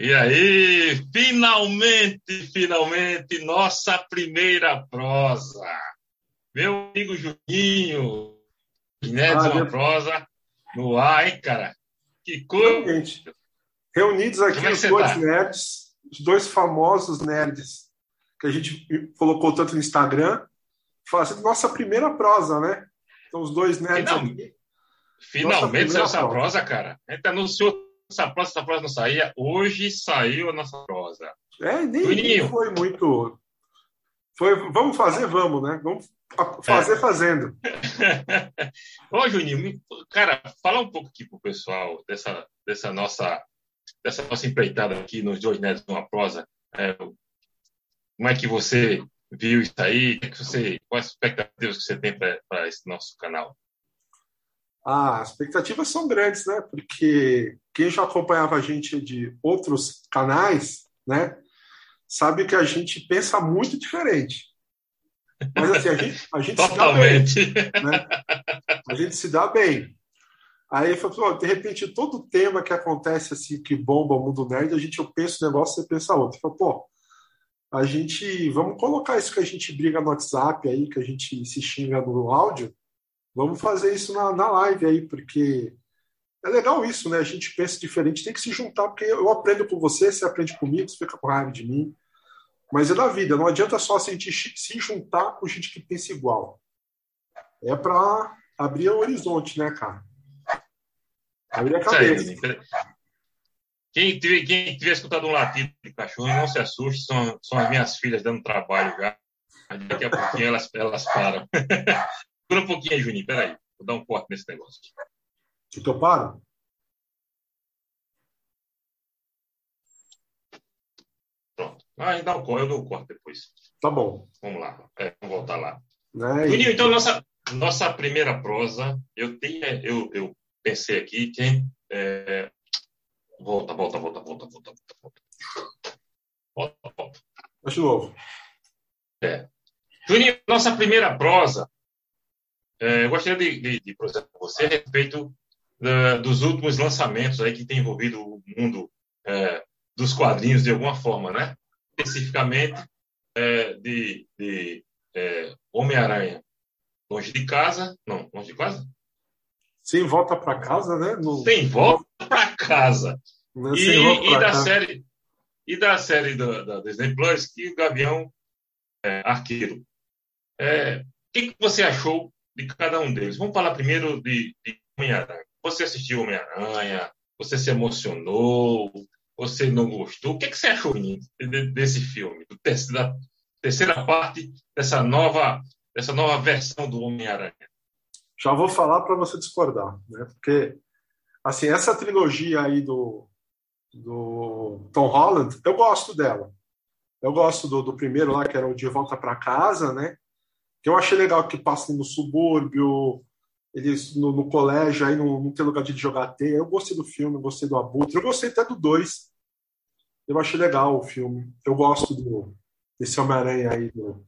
E aí, finalmente, finalmente, nossa primeira prosa. Meu amigo Juninho, Neto, ah, uma prosa no ar, hein, cara? Que coisa! Realmente. Reunidos aqui é os dois tá? nerds, os dois famosos nerds que a gente colocou tanto no Instagram, fala assim, nossa primeira prosa, né? Então, os dois nerds Final, aqui. Finalmente saiu essa prosa, cara. A gente anunciou essa prosa, essa prosa não saía. Hoje saiu a nossa prosa. É, nem, nem foi muito. Foi, vamos fazer, vamos, né? Vamos fazer é. fazendo. Ô, Juninho, cara, fala um pouco aqui pro pessoal dessa, dessa nossa dessa nossa empreitada aqui nos dois netos uma prosa. É, como é que você viu isso aí? Que você, quais expectativas que você tem para esse nosso canal? Ah, as expectativas são grandes, né? Porque quem já acompanhava a gente de outros canais, né, sabe que a gente pensa muito diferente. Mas assim, a gente, a gente Totalmente. se dá bem. Né? A gente se dá bem. Aí falou, de repente, todo tema que acontece assim, que bomba o mundo nerd, a gente eu penso um negócio, você pensa outro. Falo, pô, a gente vamos colocar isso que a gente briga no WhatsApp aí, que a gente se xinga no áudio, Vamos fazer isso na, na live aí, porque é legal isso, né? A gente pensa diferente, tem que se juntar, porque eu aprendo com você, você aprende comigo, você fica com raiva de mim. Mas é da vida, não adianta só a gente se juntar com gente que pensa igual. É para abrir o horizonte, né, cara? Abrir a cabeça. Quem tiver, quem tiver escutado um latido de cachorro, não se assuste, são, são as minhas filhas dando trabalho já. Daqui a pouquinho elas, elas param. Segura um pouquinho aí, Juninho, peraí. Vou dar um corte nesse negócio. Eu paro? Pronto. Ah, dá um corte, eu dou um corte depois. Tá bom. Vamos lá. É, vamos voltar lá. É Juninho, então, nossa, nossa primeira prosa, eu, tenho, eu, eu pensei aqui que. É, volta, volta, volta, volta, volta, volta, volta. Volta, de novo. É. Juninho, nossa primeira prosa eu gostaria de, de, de prosseguir com você a respeito da, dos últimos lançamentos aí que tem envolvido o mundo é, dos quadrinhos de alguma forma, né? Especificamente é, de, de é, Homem-Aranha longe de casa, não, longe de casa? Sem volta para casa, né? No... Sem volta para casa. É e, e da série e da série da, da Disney Plus que o Gavião é, Arqueiro. É, o que, que você achou de cada um deles. Vamos falar primeiro de, de Homem-Aranha. Você assistiu Homem-Aranha? Você se emocionou? Você não gostou? O que, é que você achou desse filme? da terceira parte dessa nova, dessa nova versão do Homem-Aranha? Já vou falar para você discordar, né? Porque assim essa trilogia aí do, do Tom Holland, eu gosto dela. Eu gosto do, do primeiro lá que era o De Volta para Casa, né? Que eu achei legal que passem no subúrbio, eles no, no colégio, aí não, não tem lugar de jogar teia. Eu gostei do filme, gostei do Abutre, eu gostei até do 2. Eu achei legal o filme. Eu gosto do, desse Homem-Aranha aí do,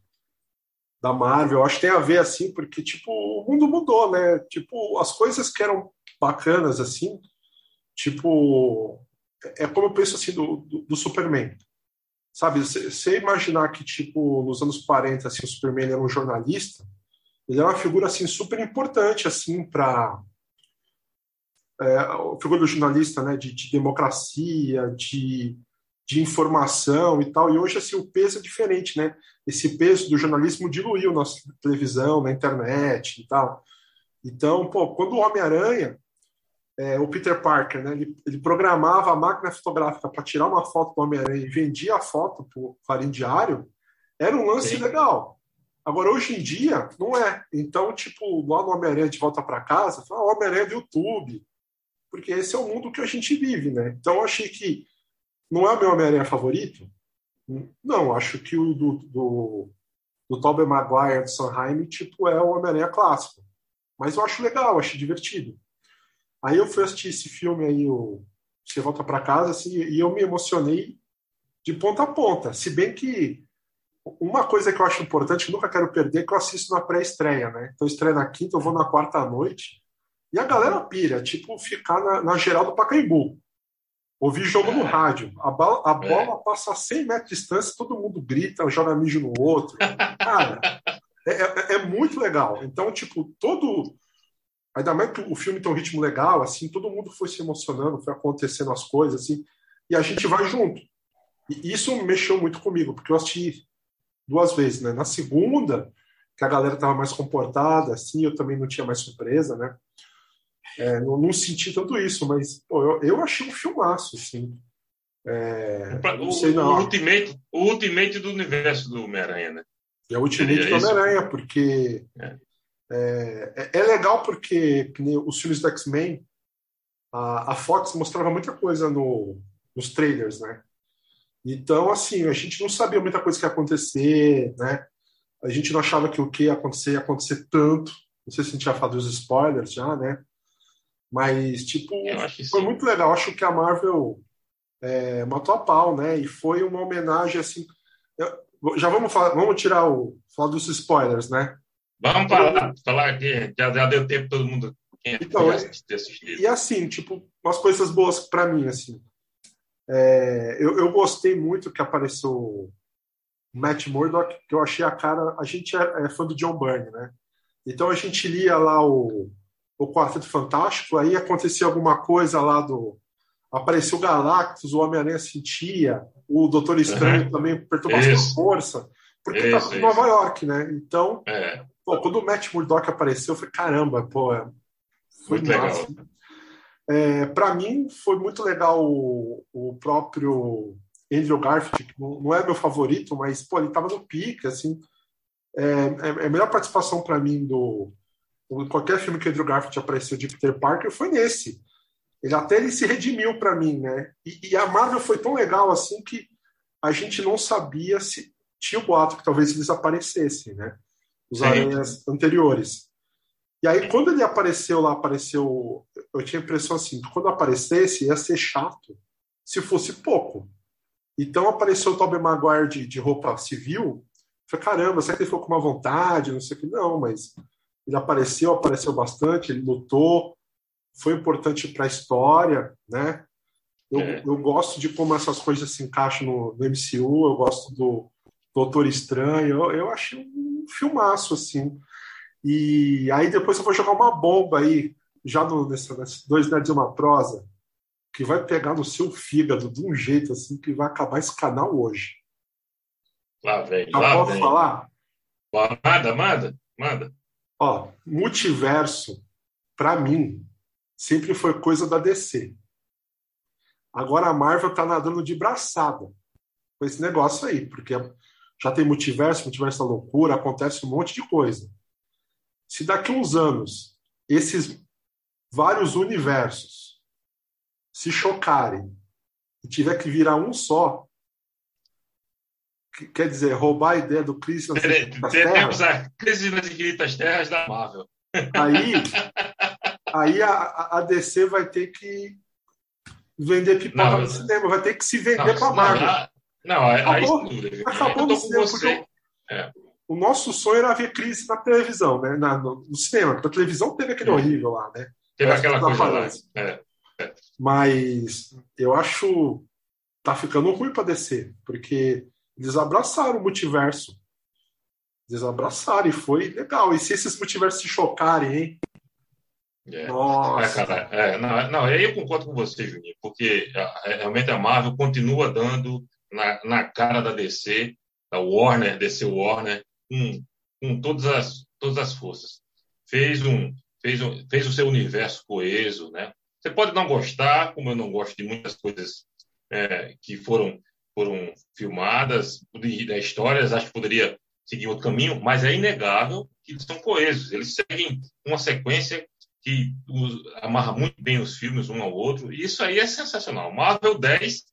da Marvel. Eu acho que tem a ver assim, porque tipo, o mundo mudou, né? Tipo, as coisas que eram bacanas assim, tipo, é como eu penso assim do, do, do Superman. Sabe, você imaginar que, tipo, nos anos 40, assim, o Superman era um jornalista, ele era uma figura, assim, super importante, assim, para... É, a figura do jornalista, né, de, de democracia, de, de informação e tal, e hoje, assim, o peso é diferente, né? Esse peso do jornalismo diluiu na televisão, na internet e tal. Então, pô, quando o Homem-Aranha é, o Peter Parker, né, ele, ele, programava a máquina fotográfica para tirar uma foto do Homem-Aranha e vendia a foto para o Diário, era um lance Sim. legal. Agora, hoje em dia, não é. Então, tipo, lá no Homem-Aranha de volta para casa, fala, ah, Homem-Aranha do YouTube. Porque esse é o mundo que a gente vive, né? Então, eu achei que não é o meu Homem-Aranha favorito. Não, acho que o do, do, do Tobey Maguire, do Sanheim, tipo, é o Homem-Aranha clássico. Mas eu acho legal, acho divertido. Aí eu fui assistir esse filme aí, o Você Volta para Casa, assim, e eu me emocionei de ponta a ponta. Se bem que uma coisa que eu acho importante, que nunca quero perder, é que eu assisto na pré-estreia, né? Então, estreia na quinta, eu vou na quarta noite. E a galera pira, tipo, ficar na, na geral do Pacaembu. Ouvi jogo é. no rádio. A, bola, a bola é. passa a 100 metros de distância, todo mundo grita, joga mijo no outro. Cara, é, é, é, muito legal. Então, tipo, todo. Ainda mais que o filme tem um ritmo legal, assim, todo mundo foi se emocionando, foi acontecendo as coisas, assim, e a gente vai junto. E isso mexeu muito comigo, porque eu assisti duas vezes, né? Na segunda, que a galera estava mais comportada, assim, eu também não tinha mais surpresa, né? É, não, não, senti tanto isso, mas pô, eu, eu achei um filmaço, assim. É, o, sei, não. O, ultimate, o ultimate do universo do Homem-Aranha, né? É o ultimate do Homem-Aranha, porque é. É. É, legal porque os filmes do X-Men, a, a Fox mostrava muita coisa no, nos trailers, né? Então, assim, a gente não sabia muita coisa que ia acontecer, né? A gente não achava que o que ia acontecer ia acontecer tanto. Não sei se a gente já falou dos spoilers já, né? Mas, tipo, foi sim. muito legal. Acho que a Marvel é, matou a pau, né? E foi uma homenagem, assim... Eu, já vamos falar, vamos tirar o... Falar dos spoilers, né? Vamos falar, falar que já, já deu tempo todo mundo então, assistir. E assim, tipo, umas coisas boas para mim, assim. É, eu, eu, gostei muito que apareceu o Matt Murdock, que eu achei a cara. A gente é, é, fã do John Byrne, né? Então a gente lia lá o, o Quarteto Fantástico, aí acontecia alguma coisa lá do. Apareceu o Galactus, o Homem-Aranha sentia, o Doutor Estranho uhum. também apertou bastante força, porque tá isso, tá em Nova York, né? Então, é. Pô, quando o Matt Murdock apareceu, eu falei, caramba, pô, é, foi Muito massa. Legal. É, para mim foi muito legal o, o, próprio Andrew Garfield, que não é meu favorito, mas pô, ele estava no pique, assim. É, é, é a melhor participação para mim do qualquer filme que Andrew Garfield apareceu de Peter Parker foi nesse. Ele até ele se redimiu para mim, né? E, e, a Marvel foi tão legal assim que a gente não sabia se tinha o boato que talvez eles aparecessem, né? Os aranhas anteriores. E aí, quando ele apareceu lá, apareceu. Eu tinha a impressão assim: quando aparecesse, ia ser chato se fosse pouco. Então apareceu o Tobey Maguire de, de roupa civil. Falei, caramba, será que ele ficou com uma vontade? Não sei o que. Não, mas ele apareceu, apareceu bastante, ele lutou, foi importante para a história, né? Eu, é. eu, gosto de como essas coisas se encaixam no, no MCU, eu gosto do Doutor Estranho, eu, eu achei um filmaço, assim. E aí depois eu vou jogar uma bomba aí, já no, nesse dois nerds de uma prosa, que vai pegar no seu fígado de um jeito assim que vai acabar esse canal hoje. Lá vem, já lá posso vem. falar? Manda, manda, manda. Ó, multiverso, para mim, sempre foi coisa da DC. Agora a Marvel tá nadando de braçada com esse negócio aí, porque já tem multiverso, multiverso da loucura, acontece um monte de coisa. Se daqui a uns anos esses vários universos se chocarem e tiver que virar um só, quer dizer, roubar a ideia do Crise nas Infinitas Terras. A Crise nas Infinitas Terras da Marvel. Aí, aí a, a DC vai ter que vender pipoca no cinema, vai ter que se vender para a Marvel. Não, aí, acabou, aí, acabou no cinema, porque é o nosso sonho era ver crise na televisão, né? Na, no, no, cinema, porque a televisão teve aquele horrível lá, né? Teve aquela coisa lá. É, é. Mas eu acho tá ficando ruim para descer, porque eles abraçaram o multiverso. Eles abraçaram e foi legal. E se esses multiversos se chocarem, hein? É. Nossa. É, cara, é, não, não, aí eu concordo com você, Juninho, porque é, realmente a Marvel continua dando na, na cara da DC, da Warner, DC Warner, com, com todas, as, todas as forças. Fez, um, fez, um, fez o seu universo coeso. Né? Você pode não gostar, como eu não gosto de muitas coisas é, que foram, foram filmadas, da histórias, acho que poderia seguir outro caminho, mas é inegável que eles são coesos. Eles seguem uma sequência que amarra muito bem os filmes um ao outro. E isso aí é sensacional. Marvel 10,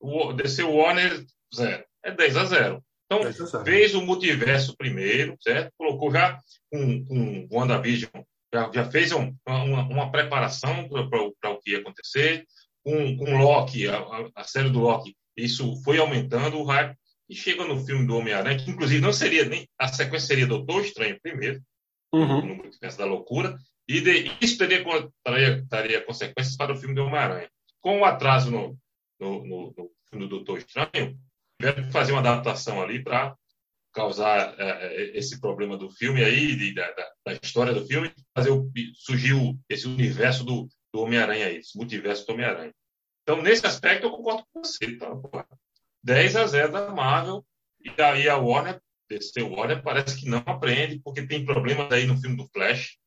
o DC Warner 0. É 10 a 0. Então, fez o multiverso primeiro, certo? Colocou já com, com WandaVision, já, já fez um, uma, uma, preparação para o que ia acontecer. Com, com Loki, a, a, série do Loki, isso foi aumentando o hype. E chega no filme do Homem-Aranha, que inclusive não seria nem. A sequência seria Doutor Estranho primeiro, uhum. no multiverso da loucura, e de, isso teria, teria, teria consequências para o filme do Homem-Aranha. Com o atraso no, no, no, no filme do Doutor Estranho, tiveram que fazer uma adaptação ali para causar é, é, esse problema do filme aí, de, da, da, história do filme, fazer o, surgiu esse universo do, do Homem-Aranha aí, esse multiverso do Homem-Aranha. Então, nesse aspecto, eu concordo com você. Então, 10 a 0 da Marvel, e aí a Warner, DC Warner, parece que não aprende, porque tem problemas aí no filme do Flash,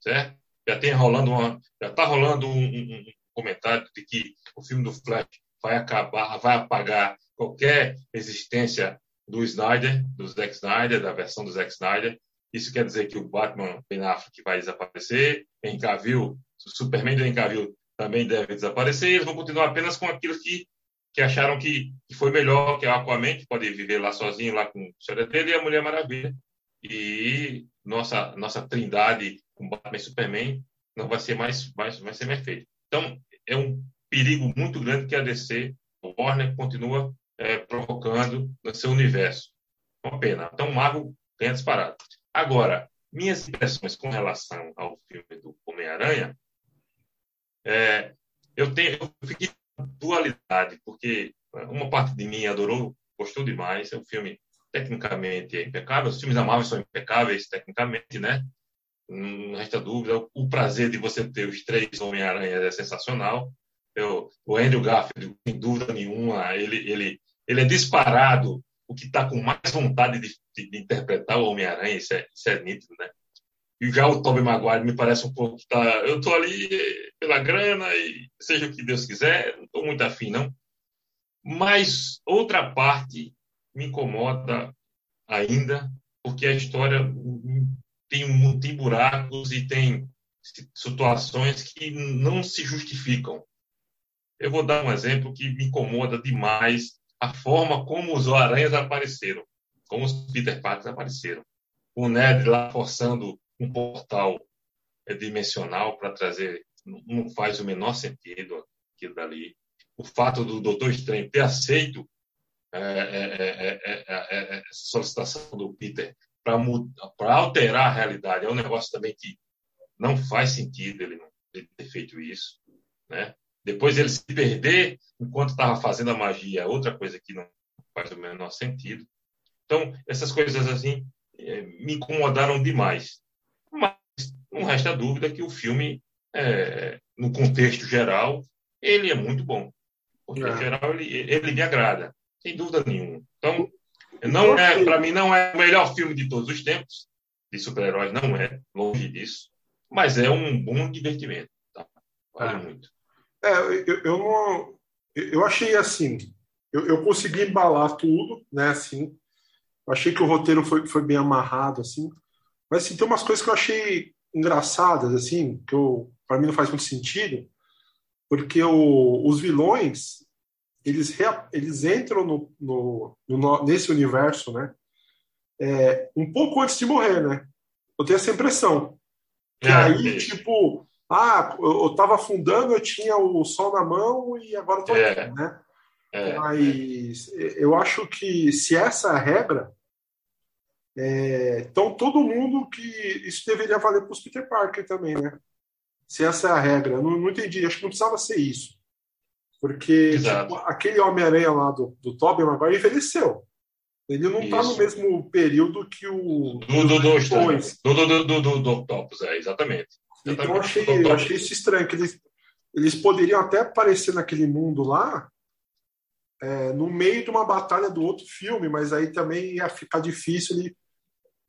certo? Já tem rolando uma, já está rolando um, um, um comentário de que o filme do Flash vai acabar, vai apagar qualquer existência do Snyder, do Zack Snyder, da versão do Zack Snyder. Isso quer dizer que o Batman Ben Affleck vai desaparecer, Henry Cavill, o Superman do Cavill também deve desaparecer, eles vão continuar apenas com aquilo que, que acharam que, que foi melhor, que é o Aquaman, que pode viver lá sozinho, lá com a história dele, e a Mulher Maravilha. E nossa, nossa trindade com Batman e Superman não vai ser mais, mais, vai ser mais feito. Então, é um perigo muito grande que a DC, o Warner, continua é, provocando no seu universo. Uma pena. Então, Marvel ganha disparado. Agora, minhas impressões com relação ao filme do Homem-Aranha, é, eu tenho, eu fiquei dualidade, porque uma parte de mim adorou, gostou demais. É um filme tecnicamente é impecável. Os filmes da Marvel são impecáveis tecnicamente, né? Não resta dúvida. O prazer de você ter os três Homem-Aranha é sensacional. Eu, o Andrew Garfield, sem dúvida nenhuma, ele, ele ele é disparado o que está com mais vontade de, de, de interpretar o Homem-Aranha, isso é, isso é nítido, né? E já o Tobey Maguire me parece um pouco que tá, eu estou ali pela grana e seja o que Deus quiser, não estou muito afim, não. Mas outra parte me incomoda ainda, porque a história tem, tem buracos e tem situações que não se justificam. Eu vou dar um exemplo que me incomoda demais a forma como os aranhas apareceram, como os Peter Parker apareceram. O Ned lá forçando um portal dimensional para trazer, não faz o menor sentido aquilo dali. O fato do Doutor Estranho ter aceito é, é, é, a solicitação do Peter para alterar a realidade é um negócio também que não faz sentido ele não ter feito isso, né? Depois ele se perder enquanto estava fazendo a magia, outra coisa que não faz o menor sentido. Então, essas coisas assim é, me incomodaram demais. Mas não resta dúvida que o filme, é, no contexto geral, ele é muito bom. Contexto é. geral, ele, ele me agrada, sem dúvida nenhuma. Então, não é, para mim, não é o melhor filme de todos os tempos, de super-heróis, não é, longe disso, mas é um bom divertimento. Tá? Vale é. muito. É, eu, eu não. Eu achei assim. Eu, eu consegui embalar tudo, né? Assim. Eu achei que o roteiro foi, foi bem amarrado, assim. Mas assim, tem umas coisas que eu achei engraçadas, assim, que eu, para mim não faz muito sentido, porque o, os vilões eles, eles entram no, no, no, nesse universo, né? É, um pouco antes de morrer, né? Eu tenho essa impressão. Que é, aí, é. tipo, ah, eu estava afundando, eu tinha o sol na mão e agora estou é. aqui, né? É. Mas eu acho que se essa é a regra, é, então todo mundo que isso deveria valer para os Peter Parker também, né? Se essa é a regra, eu não, não entendi, acho que não precisava ser isso. Porque tipo, aquele Homem-Aranha lá do, do Tobey Maguire envelheceu. Ele não está no mesmo período que o. Do, do, do, do, do, do, do, do Octopus, é, exatamente. Então eu achei, eu achei isso estranho, que eles, eles poderiam até aparecer naquele mundo lá é, no meio de uma batalha do outro filme, mas aí também ia ficar difícil ele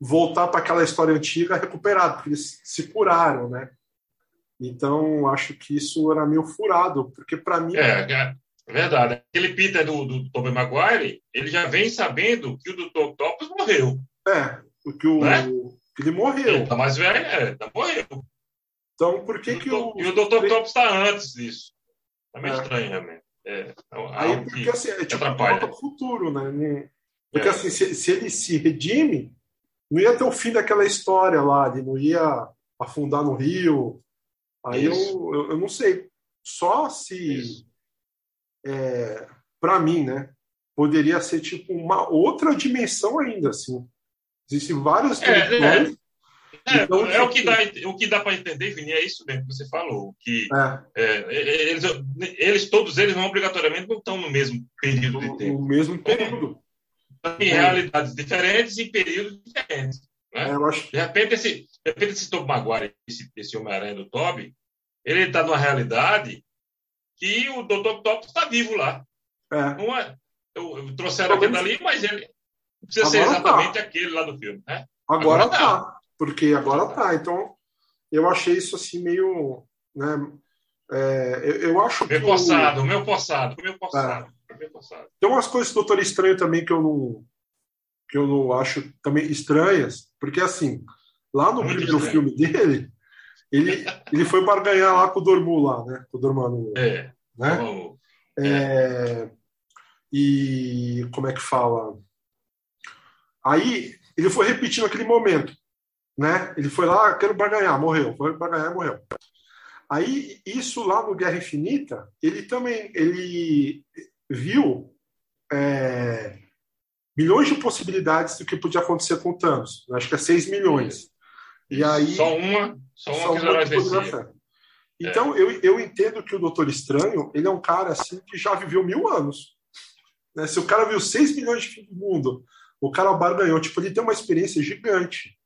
voltar para aquela história antiga recuperado, porque eles se curaram, né? Então, acho que isso era meio furado, porque para mim... É, é, verdade. Aquele Peter do, do Tobey Maguire, ele já vem sabendo que o Dr. Octopus morreu. É, porque o, né? ele morreu. Ele tá mais velho, é, tá morreu. Então, por que, que o. E o Dr. Top está antes disso. É meio é. estranho, realmente. É, é Aí, porque assim, é tipo volta pro futuro, né? Porque é. assim, se, se, ele se redime, não ia ter o fim daquela história lá, ele não ia afundar no rio. Aí eu, eu, eu, não sei. Só se. É, para mim, né? Poderia ser tipo uma outra dimensão ainda, assim. Existem várias é, é. É, então, é o, que dá, o que dá para entender, Vini, é isso mesmo que você falou. Que é. É, eles, eles, todos eles não obrigatoriamente não estão no mesmo período de tempo. No mesmo período. Em realidades diferentes e períodos diferentes. Né? É, acho... De repente, esse, de repente, esse Tobey Maguire, esse, esse Homem-Aranha do Toby, ele está numa realidade que o Dr. Octopus está vivo lá. É. Não é, eu, eu trouxeram aquele dali, mas ele não precisa agora ser tá. exatamente tá. aquele lá do filme. Né? Agora, agora tá. tá. Porque agora tá. Então, eu achei isso assim meio. Né, é, eu, eu, acho meu que. O... meu poçado, meu é. meu. Tem umas coisas do Doutor Estranho também que eu não. que eu não acho também estranhas, porque assim, lá no Muito primeiro estranho. filme dele, ele, ele foi barganhar lá com o Dormu lá, né? Com o Dormanu. É. Né? É. é. E como é que fala? Aí ele foi repetindo aquele momento né? Ele foi lá, quero barganhar, morreu. Foi barganhar, morreu. Aí, isso lá no Guerra Infinita, ele também ele viu é, milhões de possibilidades do que podia acontecer com o Thanos. Acho que é 6 milhões. E aí, só uma, só uma, só uma que poderia Então, é. eu, eu entendo que o Doutor Estranho, ele é um cara assim que já viveu mil anos. Né? Se o cara viu 6 milhões de fim do mundo, o cara barganhou, tipo, ele tem uma experiência gigante.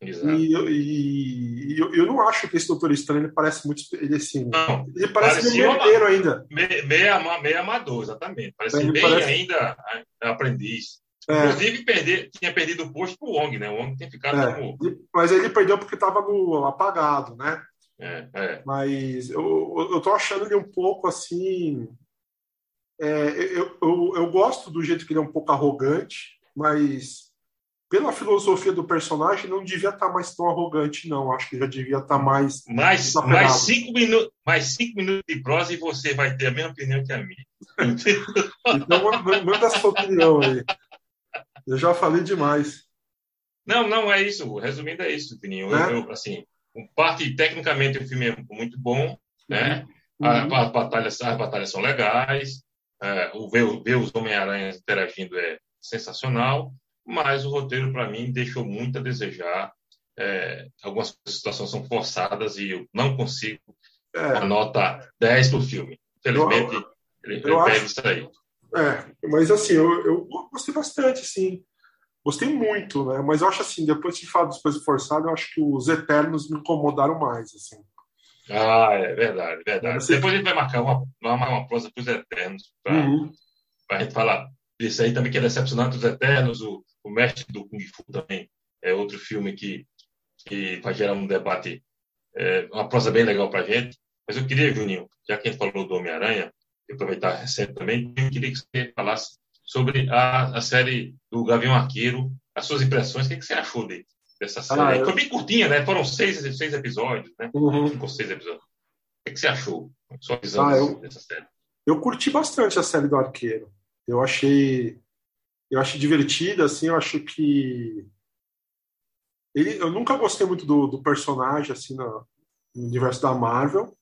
Exato. E, e, e eu, eu, não acho que esse Doutor Estranho ele parece muito. Ele, assim, não, ele parece meio herdeiro ainda. Meio, meio, meio amador, exatamente. Parece ele bem parece... ainda aprendiz. É. Inclusive, perder, tinha perdido o posto para o Wong, né? O Wong tem ficado é. como. Mas ele perdeu porque estava apagado, né? É, é. Mas eu, eu tô achando ele um pouco assim. É, eu, eu, eu gosto do jeito que ele é um pouco arrogante, mas pela filosofia do personagem, não devia estar tá mais tão arrogante, não. Acho que já devia estar tá mais. Mais, mais, cinco minutos, mais cinco minutos de prosa e você vai ter a mesma opinião que a minha. então, manda a sua opinião aí. Eu já falei demais. Não, não é isso. Resumindo, é isso, Tininho. É? Eu, assim, parte, tecnicamente, o filme é muito bom, né? Uhum. A, as, batalhas, as batalhas são legais. É, o ver, ver os Homem-Aranhas interagindo é sensacional mas o roteiro, para mim, deixou muito a desejar. É, algumas situações são forçadas e eu não consigo é. a nota 10 para o filme. Infelizmente, eu, ele perde isso aí. É, mas assim, eu, eu gostei bastante, sim. Gostei muito, né? Mas eu acho assim, depois de falar dos coisas forçadas, eu acho que os Eternos me incomodaram mais, assim. Ah, é verdade, verdade. Depois a gente vai marcar uma, uma, uma prosa para os Eternos, para uhum. a gente falar isso aí também que é decepcionante os Eternos, o, o Mestre do Kung Fu também é outro filme que, que vai gerar um debate, é, uma prosa bem legal para gente. Mas eu queria, Juninho, já que a gente falou do Homem-Aranha, aproveitar recente também, eu queria que você falasse sobre a, a série do Gavião Arqueiro, as suas impressões, o que, que você achou de, dessa série? Ah, eu... Foi bem curtinha, né? Foram seis, seis episódios, né? Uhum. Cinco ou seis episódios. O que, que você achou? Sua visão ah, eu... dessa série? Eu curti bastante a série do Arqueiro. Eu achei eu achei divertida, assim, eu acho que ele, eu nunca gostei muito do, do personagem assim no, no, universo da Marvel,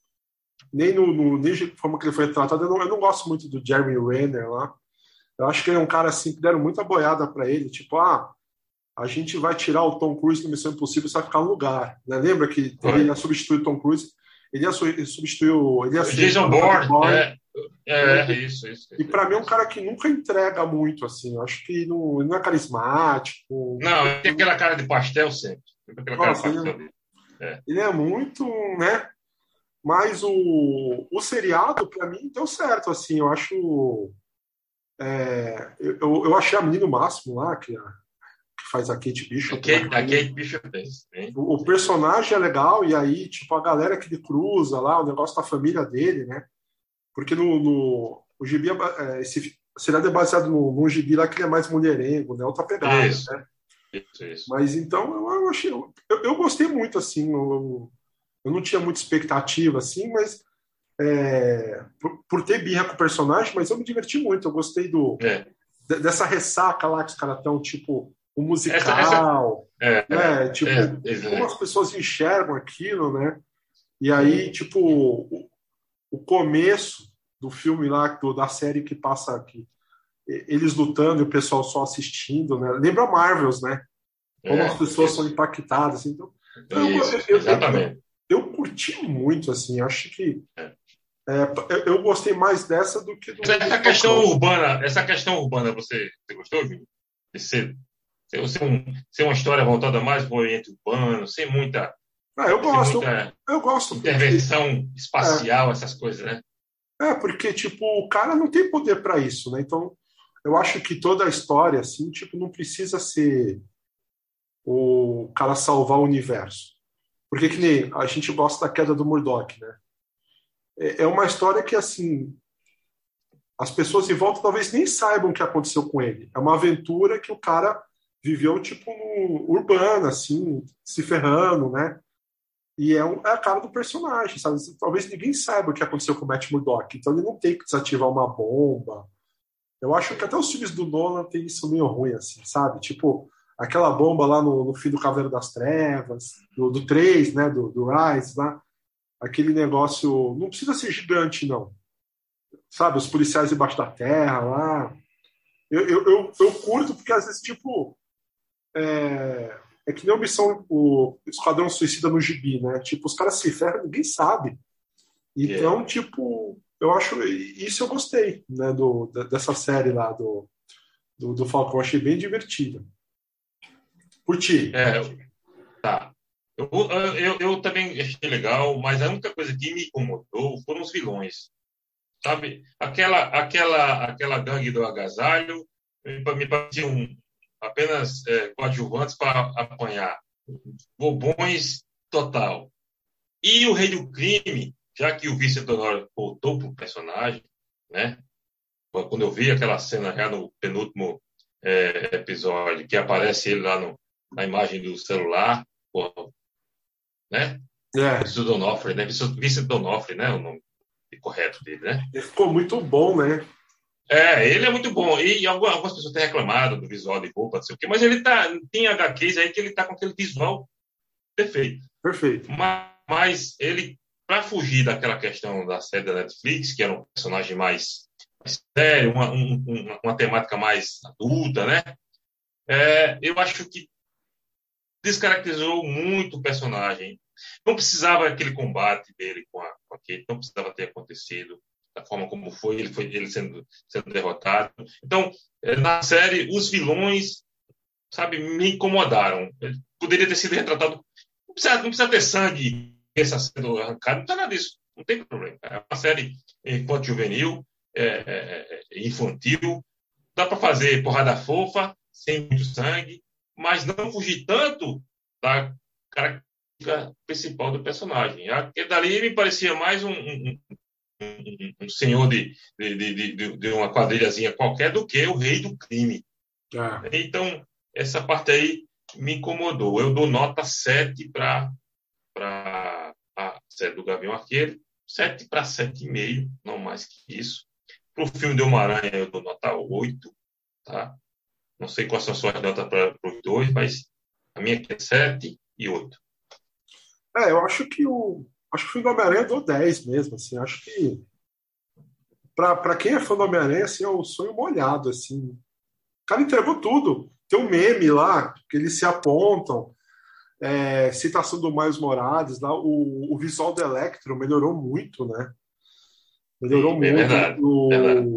nem no, no nem de forma que ele foi tratado. Eu não, eu não gosto muito do Jeremy Renner lá. Eu acho que ele é um cara assim que deram muita boiada para ele, tipo, ah, a gente vai tirar o Tom Cruise do Missão Impossível e vai ficar no lugar. Né? Lembra que ele ia substituir o Tom Cruise? Ele ia substituir o. Ele ia Jason Bourne. É. É, é, isso, isso. E para mim é um cara que nunca entrega muito, assim. Eu acho que não, não é carismático. Não, tem aquela cara de pastel sempre. Nossa, ele, é. ele, é. muito, né? Mas o, o seriado, para mim, deu certo, assim. Eu acho. É, eu, eu achei a menina o máximo lá, que, a, que faz a Kate Bishop. A Kate, a Kate Bishop é o, o personagem é legal, e aí, tipo, a galera que ele cruza lá, o negócio da família dele, né? Porque no, no o gibi, é, é esse seriado é baseado no, gibi lá que ele é mais mulherengo, né? Outra pegada, isso. né? Isso, isso. Mas então eu, eu achei, eu, eu, gostei muito assim. Eu, eu não tinha muita expectativa assim, mas é, por, por, ter birra com o personagem, mas eu me diverti muito. Eu gostei do é. de, dessa ressaca lá que os caras estão tipo o musical, essa, essa... É, né? Tipo, é, como as pessoas enxergam aquilo, né? E aí, tipo, o, o começo do filme lá, do, da série que passa aqui, eles lutando e o pessoal só assistindo, né? Lembra Marvels, né? como é, as pessoas são impactadas. Assim, então, então isso, eu, eu, exatamente. Eu, eu, curti muito, assim, acho que é. É, eu, gostei mais dessa do que do. Essa questão urbana, essa questão urbana, você, você gostou, Júlio? De ser, ser, um, ser uma história voltada mais para o Oriente Urbano, sem muita. Ah, eu gosto. Muita eu gosto. Intervenção porque, espacial, é, essas coisas, né? É, porque, tipo, o cara não tem poder para isso, né? Então, eu acho que toda a história, assim, tipo, não precisa ser o cara salvar o universo. Porque que nem a gente gosta da queda do Murdoch, né? É, é uma história que, assim, as pessoas em volta talvez nem saibam o que aconteceu com ele. É uma aventura que o cara viveu, tipo, no urbano, assim, se ferrando, né? E é, um, é, a cara do personagem, sabe? Talvez ninguém saiba o que aconteceu com o Matt Murdock. Então ele não tem que desativar uma bomba. Eu acho que até os filmes do Nolan tem isso meio ruim, assim, sabe? Tipo, aquela bomba lá no, no fim do Cavaleiro das Trevas, do, do 3, né? Do, do Rise lá aquele negócio. Não precisa ser gigante, não. Sabe, os policiais debaixo da terra lá. Eu, eu, eu, eu curto porque às vezes, tipo. É, é que nem a missão, o Esquadrão Suicida no gibi, né? Tipo, os caras se ferram, ninguém sabe. Então, yeah. tipo, eu acho. Isso eu gostei, né? Do, dessa série lá do, do, do Falcão. Achei bem divertida. Curti. É, tá. Eu, eu, eu, também achei legal, mas a única coisa que me incomodou foram os vilões. Sabe? Aquela, aquela, aquela gangue do agasalho me pareciam apenas é, coadjuvantes para apanhar. Bobões total. E o Rei do Crime, já que o Vice Donor voltou para o personagem, né? Quando eu vi aquela cena já no penúltimo é, episódio, que aparece ele lá no, na imagem do celular, pô, né? É. Vincent Donofre, né? Vincent Donofre, né? O nome correto dele, né? Ele ficou muito bom, né? É, ele é muito bom. E algumas, pessoas têm reclamado do visual de roupa, não sei o quê, mas ele tá, tem HQs aí que ele tá com aquele visual perfeito. Perfeito. Mas, mas ele, para fugir daquela questão da série da Netflix, que era um personagem mais, sério, uma, um, uma temática mais adulta, né? É, eu acho que descaracterizou muito o personagem. Não precisava aquele combate dele com a, com a Kate, não precisava ter acontecido da forma como foi, ele foi ele sendo, sendo derrotado. Então, eh, na série, os vilões, sabe, me incomodaram. Ele poderia ter sido retratado. Não precisa, não precisa ter sangue essa sendo arrancado, não tem nada disso, não tem problema. É uma série enquanto juvenil, é, é, é infantil, dá para fazer porrada fofa, sem muito sangue, mas não fugir tanto da característica principal do personagem. Aquele dali me parecia mais um, um, um, senhor de, de, de, de, uma quadrilhazinha qualquer do que o rei do crime. Ah. Então, essa parte aí me incomodou. Eu dou nota 7 para a série do Gavião Arqueiro, 7 para 7,5, não mais que isso. Para o filme de Homem-Aranha, eu dou nota 8, tá? Não sei quais são as suas notas para os dois, mas a minha aqui é 7 e 8. É, eu acho que o. Acho que o filme do Homem-Aranha deu 10 mesmo, assim. Acho que. Para quem é fã do Homem-Aranha, assim, é o sonho molhado, assim. O cara entregou tudo. Tem um meme lá, que eles se apontam. É, citação do Miles Morales, lá, o, o visual do Electro melhorou muito, né? Melhorou Sim, muito. É verdade, o, verdade.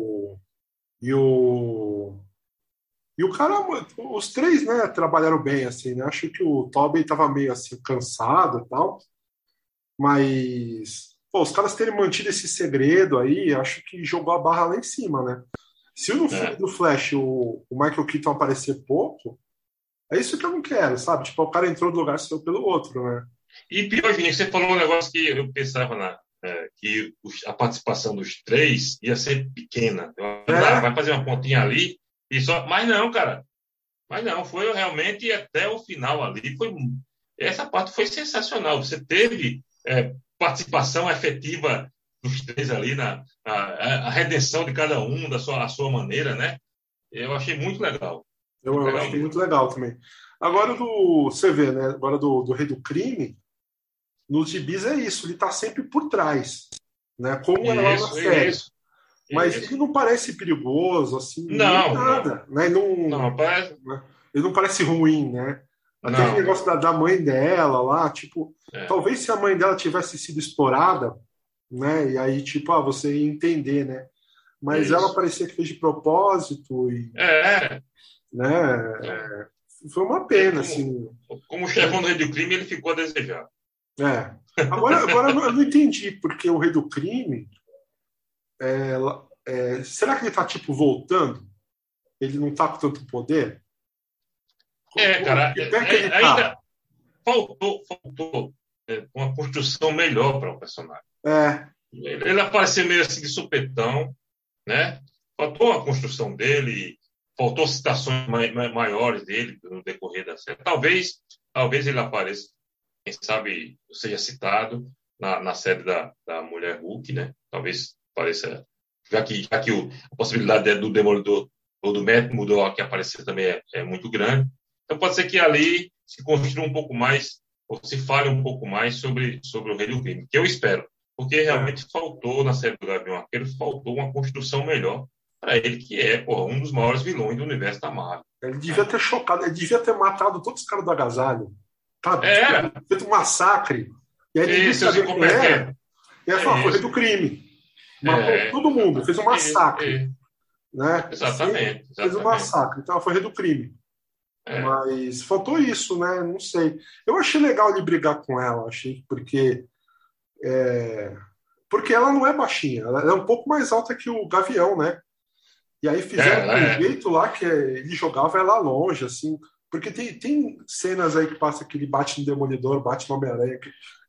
E o e o cara, os três, né, trabalharam bem, assim, né? Acho que o Tobey tava meio assim, cansado e tal. Mas, pô, os caras terem mantido esse segredo aí, acho que jogou a barra lá em cima, né? Se no filme é. do Flash o, o, Michael Keaton aparecer pouco, é isso que eu não quero, sabe? Tipo, o cara entrou do lugar e saiu pelo outro, né? E pior, Vinícius, você falou um negócio que eu pensava na, é, que a participação dos três ia ser pequena. É. Vai fazer uma pontinha ali, e só, mas não, cara. Mas não, foi realmente até o final ali. Foi, essa parte foi sensacional. Você teve é, participação efetiva dos três ali, na, na a, redenção de cada um da sua, a sua maneira, né? Eu achei muito legal. Eu, eu achei muito legal também. Agora do. Você vê, né? Agora do, do Rei do Crime, nos gibis é isso, ele está sempre por trás. Né? Como isso, é lá na série. Isso. Mas ele não parece perigoso, assim, não, nada. Não, né? não, não parece... Né? Ele não parece ruim, né? Aquele negócio da, da, mãe dela lá, tipo, é. talvez se a mãe dela tivesse sido explorada, né? E aí, tipo, ah, você ia entender, né? Mas Isso. ela parecia que fez de propósito e. É. Né? É. Foi uma pena, como, assim. Como chefão do rei do crime, ele ficou a desejar. É. Agora, agora eu não entendi, porque o rei do crime. É, é, será que ele tá, tipo, voltando? Ele não tá com tanto poder? É, cara, é, é, tá? ainda faltou, faltou é, uma construção melhor para o personagem. É. Ele, ele apareceu meio assim de supetão, né? Faltou uma construção dele, faltou citações maiores dele no decorrer da série. Talvez, talvez ele apareça, quem sabe seja citado na, na série da, da Mulher Hulk, né? Talvez apareça, já que, já que o, a possibilidade do Demolidor ou do Matt mudou que aparecer também é, é muito grande. Então pode ser que ali se construa um pouco mais, ou se fale um pouco mais sobre, sobre o Rei do Crime, que eu espero, porque realmente faltou na série do Gavião Arqueiro, faltou uma construção melhor para ele, que é porra, um dos maiores vilões do universo da Marvel. Ele devia ter chocado, ele devia ter matado todos os caras do agasalho. Tá, é. Feito um massacre. E aí ninguém sabia quem era. E aí falou, foi do crime. Matou é. todo mundo, fez um massacre. É. Né? Exatamente, exatamente. Fez um massacre. Então foi do crime. É. Mas faltou isso, né? Não sei. Eu achei legal ele brigar com ela, achei, porque. É, porque ela não é baixinha, ela é um pouco mais alta que o Gavião, né? E aí fizeram é, um é. jeito lá que ele jogava ela longe, assim. Porque tem, tem cenas aí que passa que ele bate no Demolidor, bate no Homem-Aranha,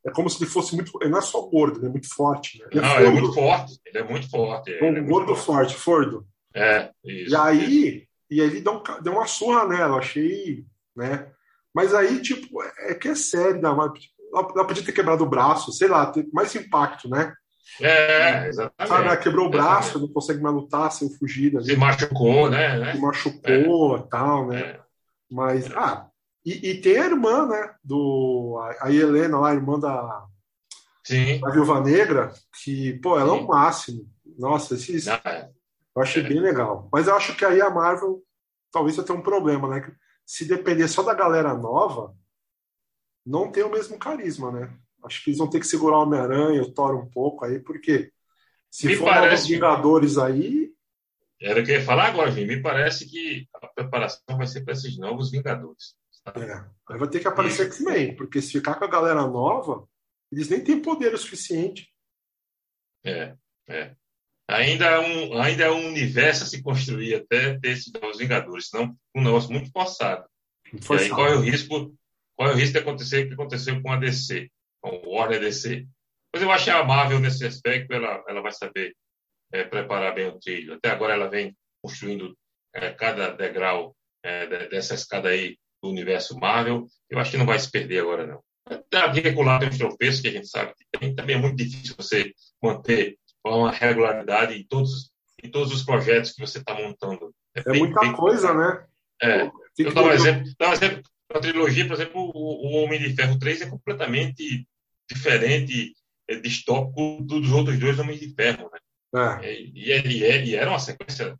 é como se ele fosse muito. Ele não é só gordo, ele é muito forte. Né? Ele é não, ele é muito forte. Ele é muito forte. Um é gordo forte. forte, fordo. É, isso. E aí, e aí ele deu, um, deu uma surra nela, achei, né? Mas aí, tipo, é que é sério, ela, ela podia ter quebrado o braço, sei lá, ter mais impacto, né? É, exatamente. Sabe, ela quebrou o braço, exatamente. não consegue mais lutar sem fugir. Se machucou, né? Se machucou e tal, né? É. Mas, ah, e, e, tem a irmã, né? Do, a, a Helena lá, a irmã da, Sim. da Viúva Negra, que, pô, ela Sim. é o máximo. Nossa, esses, não, é. Eu achei bem legal. Mas eu acho que aí a Marvel talvez ter um problema, né? Se depender só da galera nova, não tem o mesmo carisma, né? Acho que eles vão ter que segurar o Homem-Aranha, o Thor um pouco aí, porque se me for parece... Vingadores aí. Era o que eu ia falar agora, gente. Me parece que a preparação vai ser para esses novos Vingadores. É. Aí vai ter que aparecer X-Men, porque se ficar com a galera nova, eles nem têm poder o suficiente. É, é ainda é um, ainda é um universo a se construir até ter esses novos Vingadores, senão um negócio muito forçado. e aí corre o risco, corre o risco de acontecer o que aconteceu com a DC, com o Warner DC. Mas eu acho que a Marvel, nesse aspecto, ela, ela vai saber é, preparar bem o trilho. Até agora ela vem construindo é, cada degrau é, dessa escada aí do universo Marvel. Eu acho que não vai se perder agora, não. A regular tem os tropeços que a gente sabe que tem. Também é muito difícil você manter uma regularidade em todos, em todos os projetos que você está montando. É, é bem, muita bem coisa, complicado. né? É. Eu dou um exemplo, um exemplo. A trilogia, por exemplo, o, o, Homem de Ferro 3 é completamente diferente, é distópico dos outros dois Homens de Ferro, né? É. E, e, é, e, era uma sequência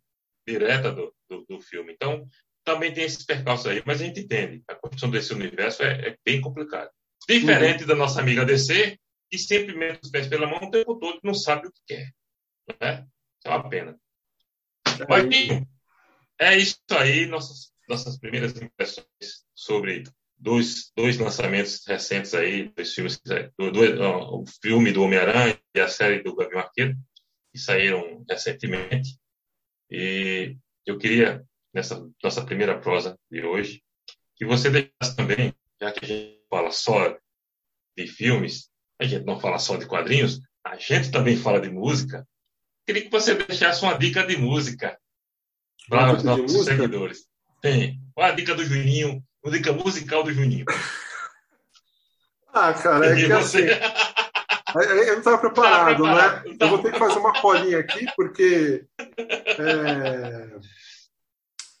direta do, do, do, filme. Então, também tem esses percalços aí, mas a gente entende. A construção desse universo é, é bem complicada. Diferente uhum. da nossa amiga DC, e sempre mete os pés pela mão o tempo todo não sabe o que quer. Né? É uma pena. Marquinho, é isso aí, nossas, nossas primeiras impressões sobre dois, dois lançamentos recentes aí, dois filmes, do, do, o filme do Homem-Aranha e a série do Gavião Arqueiro, que saíram recentemente. E eu queria, nessa nossa primeira prosa de hoje, que você deixasse também, já que a gente fala só de filmes, a gente não fala só de quadrinhos, a gente também fala de música. Queria que você deixasse uma dica de música para os nossos seguidores. Tem. Qual a dica do Juninho? Uma dica musical do Juninho. Ah, cara, é que assim. Eu não estava preparado, né? Eu vou ter que fazer uma colinha aqui, porque. É...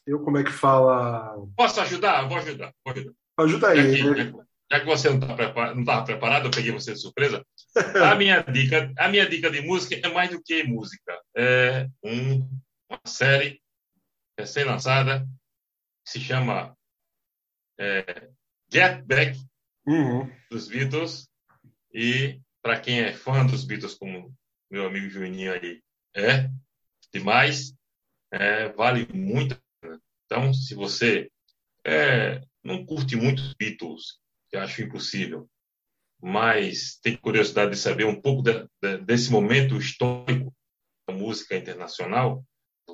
Eu, como é que fala. Posso ajudar? Vou ajudar. Vou ajudar. Ajuda aí. Aqui, né? Já que você não estava tá preparado, preparado, eu peguei você de surpresa. A minha dica, a minha dica de música é mais do que música. É um, uma série recém-lançada que se chama é, Get Back uhum. dos Beatles. E para quem é fã dos Beatles, como meu amigo Juninho aí é, demais, é, vale muito. Então, se você é, não curte muito Beatles, que acho impossível, mas tem curiosidade de saber um pouco de, de, desse momento histórico da música internacional,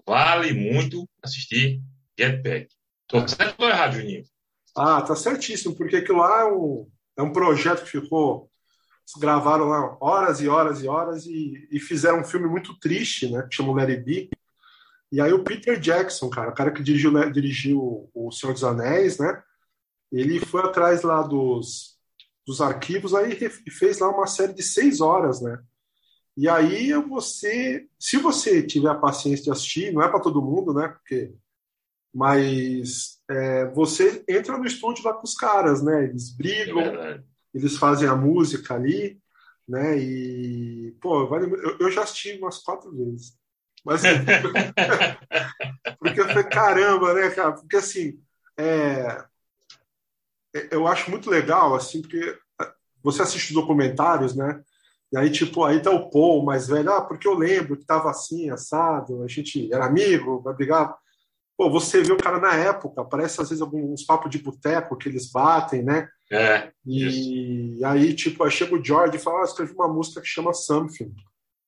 vale muito assistir Get Back. Estou certo ou errado, Juninho? Ah, tá certíssimo, porque aquilo lá é um, é um projeto que ficou. Gravaram lá horas e horas e horas e, e fizeram um filme muito triste, né? Que chama Larry B. E aí o Peter Jackson, cara, o cara que dirigiu, dirigiu O Senhor dos Anéis, né? Ele foi atrás lá dos, dos arquivos aí e fez lá uma série de seis horas, né? E aí você, se você tiver a paciência de assistir, não é para todo mundo, né? Porque, mas é, você entra no estúdio lá com os caras, né? Eles brigam, é eles fazem a música ali, né? E pô, vale, eu, eu já assisti umas quatro vezes. Mas porque eu falei, caramba, né, cara? Porque assim, é, eu acho muito legal, assim, porque você assiste documentários, né? E aí, tipo, aí tá o Paul mais velho, ah, porque eu lembro que tava assim, assado, a gente era amigo, vai brigar. Pô, você vê o cara na época, parece às vezes alguns papos de boteco que eles batem, né? É. E isso. aí, tipo, aí chega o George e fala, ah, escrevi uma música que chama Something.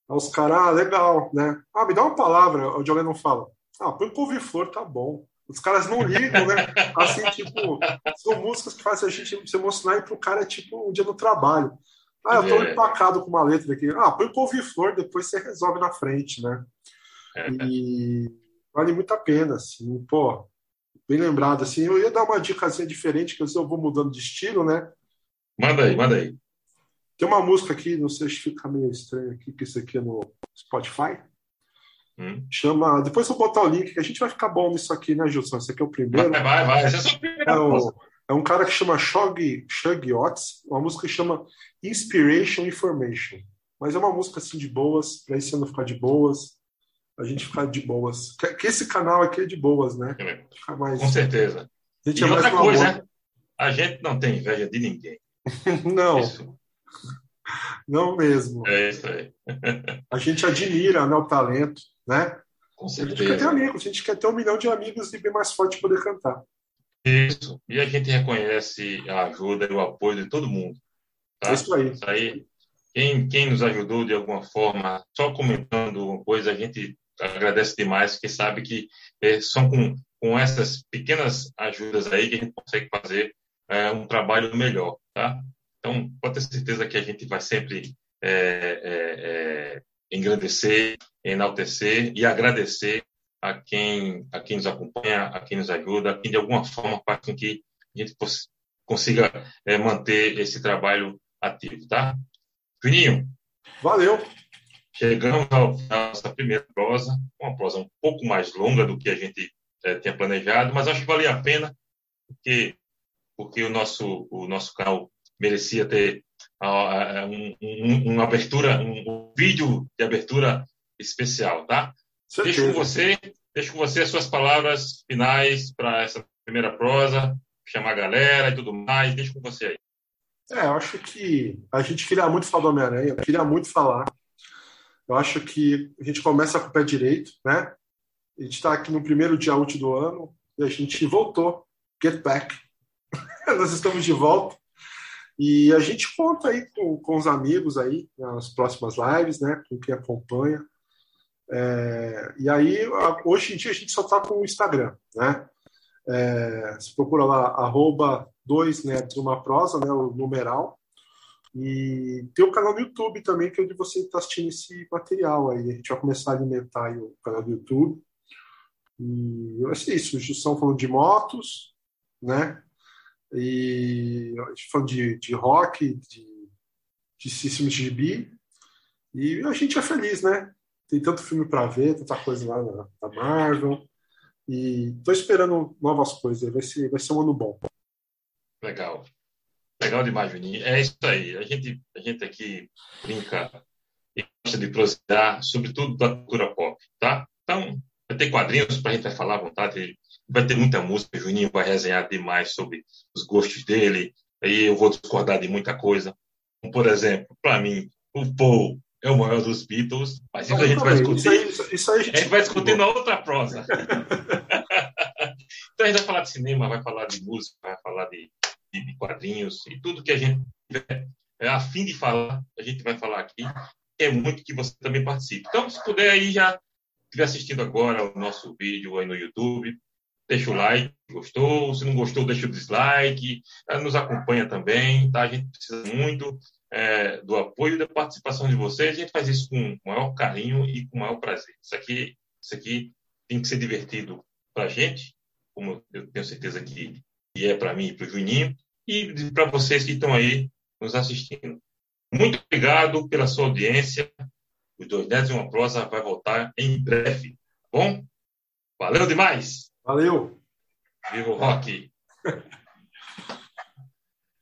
Aí os caras, ah, legal, né? Ah, me dá uma palavra. O George não fala. Ah, põe couve-flor, tá bom. Os caras não ligam, né? Assim, tipo, são músicas que fazem a gente se emocionar e pro cara é tipo um dia no trabalho. Ah, eu tô é. empacado com uma letra aqui. Ah, põe couve-flor, depois você resolve na frente, né? É. E vale muito a pena, assim, pô, bem lembrado, assim. Eu ia dar uma dicasinha diferente, que eu vou mudando de estilo, né? Manda aí, manda aí. Tem uma música aqui, não sei se fica meio estranho aqui, que isso aqui é no Spotify. Hum. Chama. Depois eu vou botar o link, que a gente vai ficar bom nisso aqui, né, Gilson? Esse aqui é o primeiro. Vai, vai, vai. Esse é o primeiro. É, o, é um cara que chama Shug, Shug Otis, uma música que chama Inspiration Information. Mas é uma música assim de boas, para esse ano ficar de boas, a gente ficar de boas. Que, que esse canal aqui é de boas, né? Ficar mais, Com certeza. A gente e é outra coisa, né? A gente não tem inveja de ninguém. não. Isso. Não mesmo. É isso aí. a gente admira né, o talento, né? Com certeza. A gente quer ter amigos, a gente quer ter um milhão de amigos e bem mais forte poder cantar. Isso. E a gente reconhece a ajuda e o apoio de todo mundo. Tá? É isso aí. Isso aí. Quem, quem nos ajudou de alguma forma, só comentando uma coisa, a gente agradece demais, porque sabe que é, são com, com essas pequenas ajudas aí que a gente consegue fazer é, um trabalho melhor, tá? Então, pode ter certeza que a gente vai sempre é, é, é engrandecer, enaltecer e agradecer a quem, a quem nos acompanha, a quem nos ajuda, a quem de alguma forma faz com que a gente consiga é, manter esse trabalho ativo, tá? Juninho. Valeu. Chegamos ao final nossa primeira prosa, uma prosa um pouco mais longa do que a gente é, tinha planejado, mas acho que valia a pena, porque, porque o, nosso, o nosso canal merecia ter uh, um, um, uma abertura, um, vídeo de abertura especial, tá? Deixo com você, deixo com você as suas palavras finais para essa primeira prosa, chamar a galera e tudo mais. Deixo com você aí. É, eu acho que a gente queria muito falar do Homem-Aranha, queria muito falar. Eu acho que a gente começa com o pé direito, né? A gente está aqui no primeiro dia útil do ano e a gente voltou. Get back. Nós estamos de volta. E a gente conta aí com, com os amigos aí nas próximas lives, né? Com quem acompanha. É, e aí, hoje em dia, a gente só está com o Instagram, né? É, você procura lá, arroba 2 netos uma prosa, né? O numeral. E tem o canal do YouTube também, que é onde você está assistindo esse material aí. A gente vai começar a alimentar o canal do YouTube. E vai isso. Estão falando de motos, né? E falando de, de rock, de, de System GB. E a gente é feliz, né? Tem tanto filme para ver, tanta coisa lá na, na Marvel. E tô esperando novas coisas. Vai ser, vai ser um ano bom. Legal. Legal demais, Juninho. É isso aí. A gente, a gente aqui brinca e gosta de prosear, sobretudo da cultura pop, tá? Então, Vai ter quadrinhos para a gente falar à vontade. Vai ter muita música. O Juninho vai resenhar demais sobre os gostos dele. Aí eu vou discordar de muita coisa. Por exemplo, para mim, o Paul é o maior dos Beatles, mas isso a gente vai discutir. Isso aí, isso aí a, gente... a gente vai discutir na outra prosa. então a gente vai falar de cinema, vai falar de música, vai falar de, de, de quadrinhos e tudo que a gente tiver é, a fim de falar, a gente vai falar aqui. É muito que você também participe. Então, se puder aí já estiver assistindo agora o nosso vídeo aí no YouTube, deixa o like, gostou. Se não gostou, deixa o dislike. Nos acompanha também, tá? A gente precisa muito é, do apoio e da participação de vocês. A gente faz isso com o maior carinho e com o maior prazer. Isso aqui, isso aqui tem que ser divertido para a gente, como eu tenho certeza que, que é para mim e para o Juninho, e para vocês que estão aí nos assistindo. Muito obrigado pela sua audiência. Os dois netos e uma prosa vai voltar em breve. Tá bom? Valeu demais! Valeu! Viva o rock!